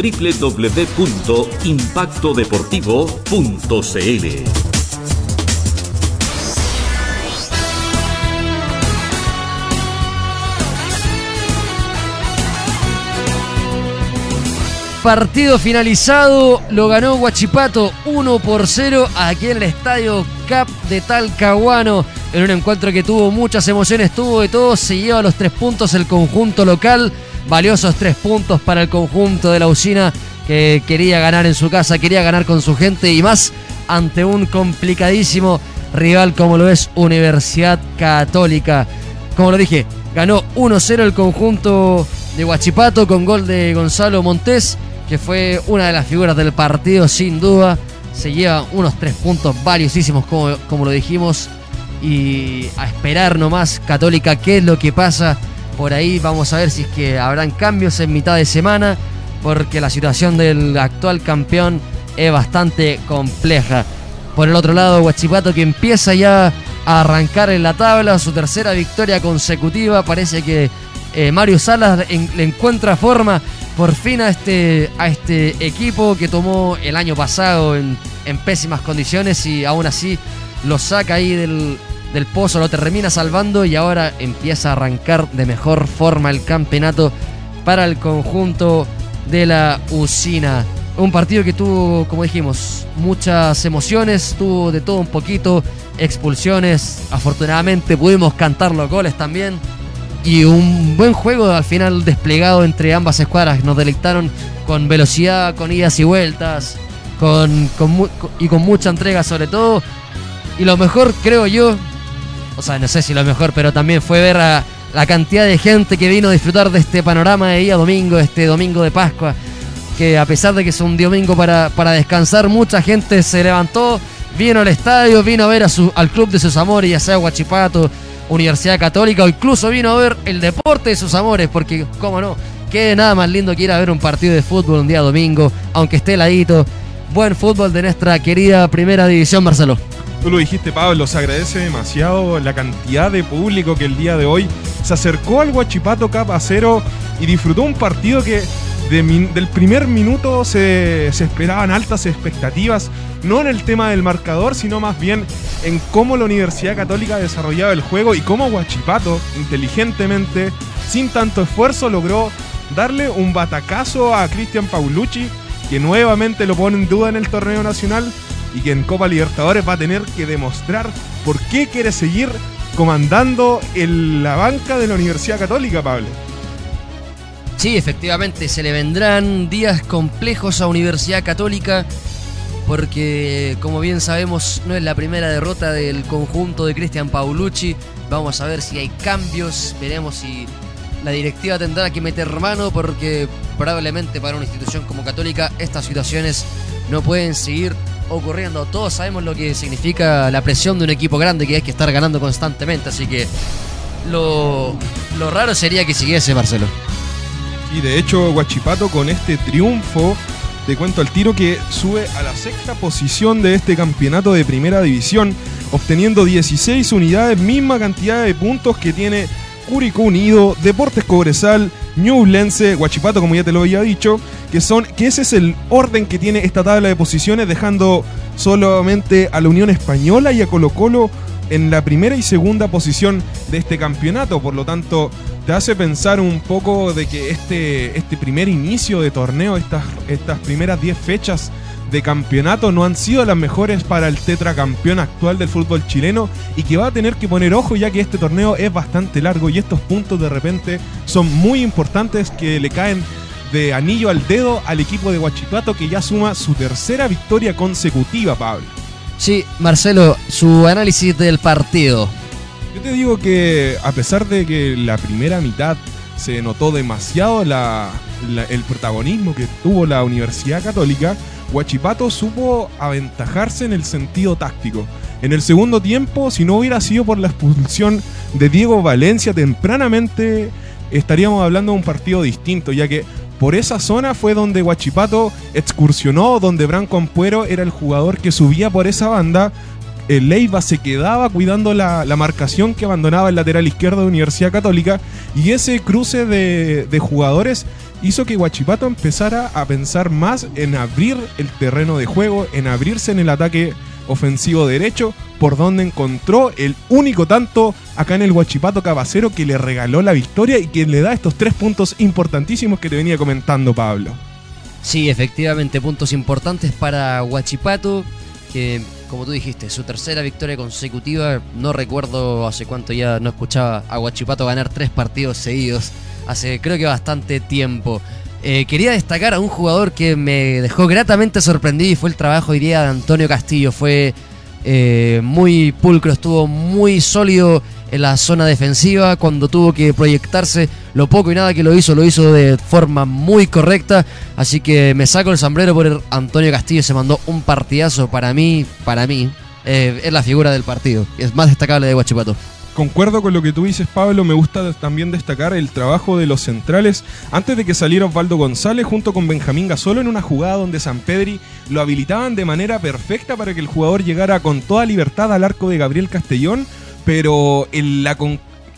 www.impactodeportivo.cl. Partido finalizado, lo ganó Guachipato 1 por 0 aquí en el estadio Cap de Talcahuano. En un encuentro que tuvo muchas emociones, tuvo de todo, se lleva los tres puntos el conjunto local. Valiosos tres puntos para el conjunto de la usina que quería ganar en su casa, quería ganar con su gente y más ante un complicadísimo rival como lo es Universidad Católica. Como lo dije, ganó 1-0 el conjunto de Guachipato con gol de Gonzalo Montés que fue una de las figuras del partido sin duda. Se lleva unos tres puntos valiosísimos, como, como lo dijimos. Y a esperar nomás, Católica, qué es lo que pasa por ahí. Vamos a ver si es que habrán cambios en mitad de semana, porque la situación del actual campeón es bastante compleja. Por el otro lado, Huachipato que empieza ya a arrancar en la tabla, su tercera victoria consecutiva. Parece que eh, Mario Salas le encuentra forma por fin a este, a este equipo que tomó el año pasado en, pésimas condiciones y aún así lo saca ahí del, del pozo, lo termina salvando y ahora empieza a arrancar de mejor forma el campeonato para el conjunto de la usina. Un partido que tuvo, como dijimos, muchas emociones, tuvo de todo un poquito, expulsiones, afortunadamente pudimos cantar los goles también y un buen juego al final desplegado entre ambas escuadras. Nos delectaron con velocidad, con idas y vueltas, con, y con mucha entrega sobre todo. Y lo mejor, creo yo, o sea, no sé si lo mejor, pero también fue ver a la cantidad de gente que vino a disfrutar de este panorama de día domingo, este domingo de Pascua. Que a pesar de que es un domingo para, para descansar, mucha gente se levantó, vino al estadio, vino a ver al club de sus amores, ya sea Guachipato, Universidad Católica o incluso vino a ver el deporte de sus amores, porque, cómo no, qué nada más lindo que ir a ver un partido de fútbol un día domingo, aunque esté heladito. Buen fútbol de nuestra querida Primera División, Marcelo. Tú lo dijiste, Pablo, se agradece demasiado la cantidad de público que el día de hoy se acercó al Guachipato Cap Cero y disfrutó un partido que del primer minuto se, esperaban altas expectativas, no en el tema del marcador, sino más bien en cómo la Universidad Católica desarrollaba el juego y cómo Guachipato, inteligentemente, sin tanto esfuerzo, logró darle un batacazo a Cristian Paulucci, que nuevamente lo pone en duda en el torneo nacional y que en Copa Libertadores va a tener que demostrar por qué quiere seguir comandando la banca de la Universidad Católica, Pablo. Sí, efectivamente, se le vendrán días complejos a Universidad Católica porque, como bien sabemos, no es la primera derrota del conjunto de Cristian Paulucci. Vamos a ver si hay cambios, veremos si la directiva tendrá que meter mano porque probablemente para una institución como Católica estas situaciones no pueden seguir ocurriendo. Todos sabemos lo que significa la presión de un equipo grande que hay que estar ganando constantemente, así que lo, lo raro sería que siguiese Marcelo. Y de hecho, Guachipato con este triunfo, te cuento al tiro que sube a la sexta posición de este campeonato de primera división, obteniendo 16 unidades, misma cantidad de puntos que tiene Curicó Unido, Deportes Cobresal, Ñublense, Guachipato, como ya te lo había dicho, que son que ese es el orden que tiene esta tabla de posiciones, dejando solamente a la Unión Española y a Colo Colo en la primera y segunda posición de este campeonato. Por lo tanto, te hace pensar un poco de que este, este primer inicio de torneo, estas, estas primeras 10 fechas de campeonato no han sido las mejores para el tetracampeón actual del fútbol chileno y que va a tener que poner ojo ya que este torneo es bastante largo y estos puntos de repente son muy importantes que le caen de anillo al dedo al equipo de Huachipato que ya suma su tercera victoria consecutiva, Pablo. Sí, Marcelo, su análisis del partido. Yo te digo que a pesar de que la primera mitad se notó demasiado el protagonismo que tuvo la Universidad Católica, Huachipato supo aventajarse en el sentido táctico. En el segundo tiempo, si no hubiera sido por la expulsión de Diego Valencia tempranamente, estaríamos hablando de un partido distinto, ya que por esa zona fue donde Huachipato excursionó, donde Branco Ampuero era el jugador que subía por esa banda eh, Leiva se quedaba cuidando la, marcación que abandonaba el lateral izquierdo de Universidad Católica y ese cruce de jugadores hizo que Guachipato empezara a pensar más en abrir el terreno de juego, en abrirse en el ataque ofensivo derecho, por donde encontró el único tanto acá en el Guachipato Cabacero que le regaló la victoria y que le da estos tres puntos importantísimos que te venía comentando Pablo. Sí, efectivamente, puntos importantes para Huachipato, que como tú dijiste, su tercera victoria consecutiva, no recuerdo hace cuánto ya no escuchaba a Huachipato ganar tres partidos seguidos, hace creo que bastante tiempo. Eh, quería destacar a un jugador que me dejó gratamente sorprendido y fue el trabajo hoy día de Antonio Castillo, fue eh, muy pulcro, estuvo muy sólido en la zona defensiva cuando tuvo que proyectarse lo poco y nada que lo hizo, lo hizo de forma muy correcta. Así que me saco el sombrero por Antonio Castillo, se mandó un partidazo para mí, para mí. Eh, es la figura del partido, es más destacable de Guachipato. Concuerdo con lo que tú dices, Pablo. Me gusta también destacar el trabajo de los centrales antes de que saliera Osvaldo González junto con Benjamín Gasolo en una jugada donde San Pedri lo habilitaban de manera perfecta para que el jugador llegara con toda libertad al arco de Gabriel Castellón pero en la,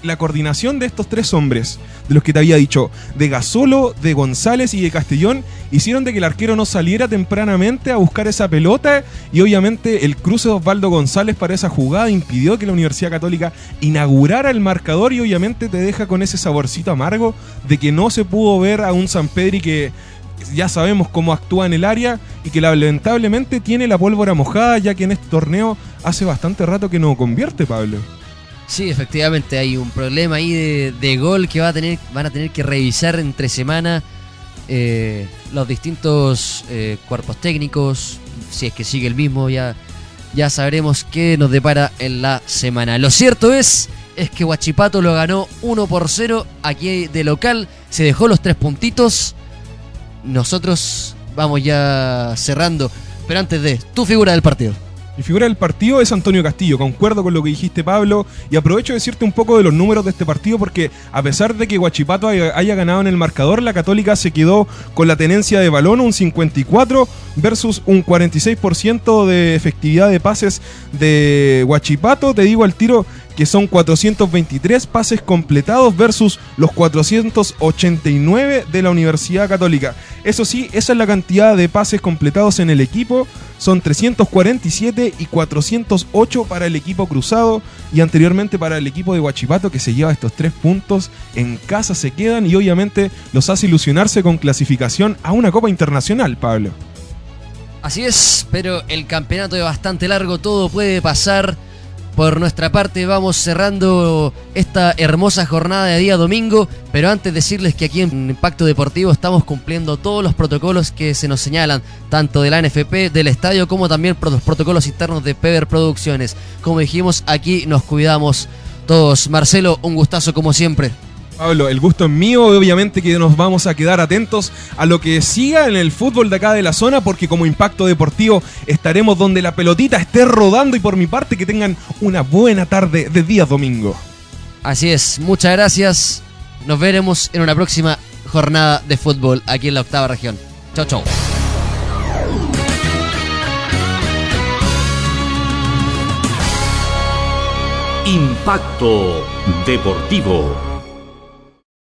la coordinación de estos tres hombres, de los que te había dicho, de Gasolo, de González y de Castellón, hicieron de que el arquero no saliera tempranamente a buscar esa pelota y obviamente el cruce de Osvaldo González para esa jugada impidió que la Universidad Católica inaugurara el marcador y obviamente te deja con ese saborcito amargo de que no se pudo ver a un San Pedri que ya sabemos cómo actúa en el área y que lamentablemente tiene la pólvora mojada ya que en este torneo hace bastante rato que no convierte Pablo. Sí, efectivamente hay un problema ahí de, gol que va a tener, van a tener que revisar entre semana eh, los distintos eh, cuerpos técnicos, si es que sigue el mismo, ya, ya sabremos qué nos depara en la semana. Lo cierto es, es que Huachipato lo ganó 1 por 0 aquí de local, se dejó los tres puntitos nosotros vamos ya cerrando. Pero antes de, tu figura del partido. Mi figura del partido es Antonio Castillo, concuerdo con lo que dijiste Pablo y aprovecho de decirte un poco de los números de este partido porque a pesar de que Guachipato haya, ganado en el marcador, la Católica se quedó con la tenencia de balón, un 54 versus un 46% de efectividad de pases de Guachipato, te digo al tiro que son 423 pases completados versus los 489 de la Universidad Católica. Eso sí, esa es la cantidad de pases completados en el equipo. Son 347 y 408 para el equipo cruzado y anteriormente para el equipo de Huachipato que se lleva estos tres puntos. En casa se quedan y obviamente los hace ilusionarse con clasificación a una Copa Internacional, Pablo. Así es, pero el campeonato es bastante largo, todo puede pasar. Por nuestra parte vamos cerrando esta hermosa jornada de día domingo, pero antes decirles que aquí en Impacto Deportivo estamos cumpliendo todos los protocolos que se nos señalan, tanto de la NFP, del estadio, como también los protocolos internos de Peber Producciones. Como dijimos, aquí nos cuidamos todos. Marcelo, un gustazo como siempre. Pablo, el gusto es mío, obviamente que nos vamos a quedar atentos a lo que siga en el fútbol de acá de la zona, porque como impacto deportivo estaremos donde la pelotita esté rodando y por mi parte que tengan una buena tarde de día domingo. Así es, muchas gracias, nos veremos en una próxima jornada de fútbol aquí en la octava región. Chau, chau. Impacto Deportivo.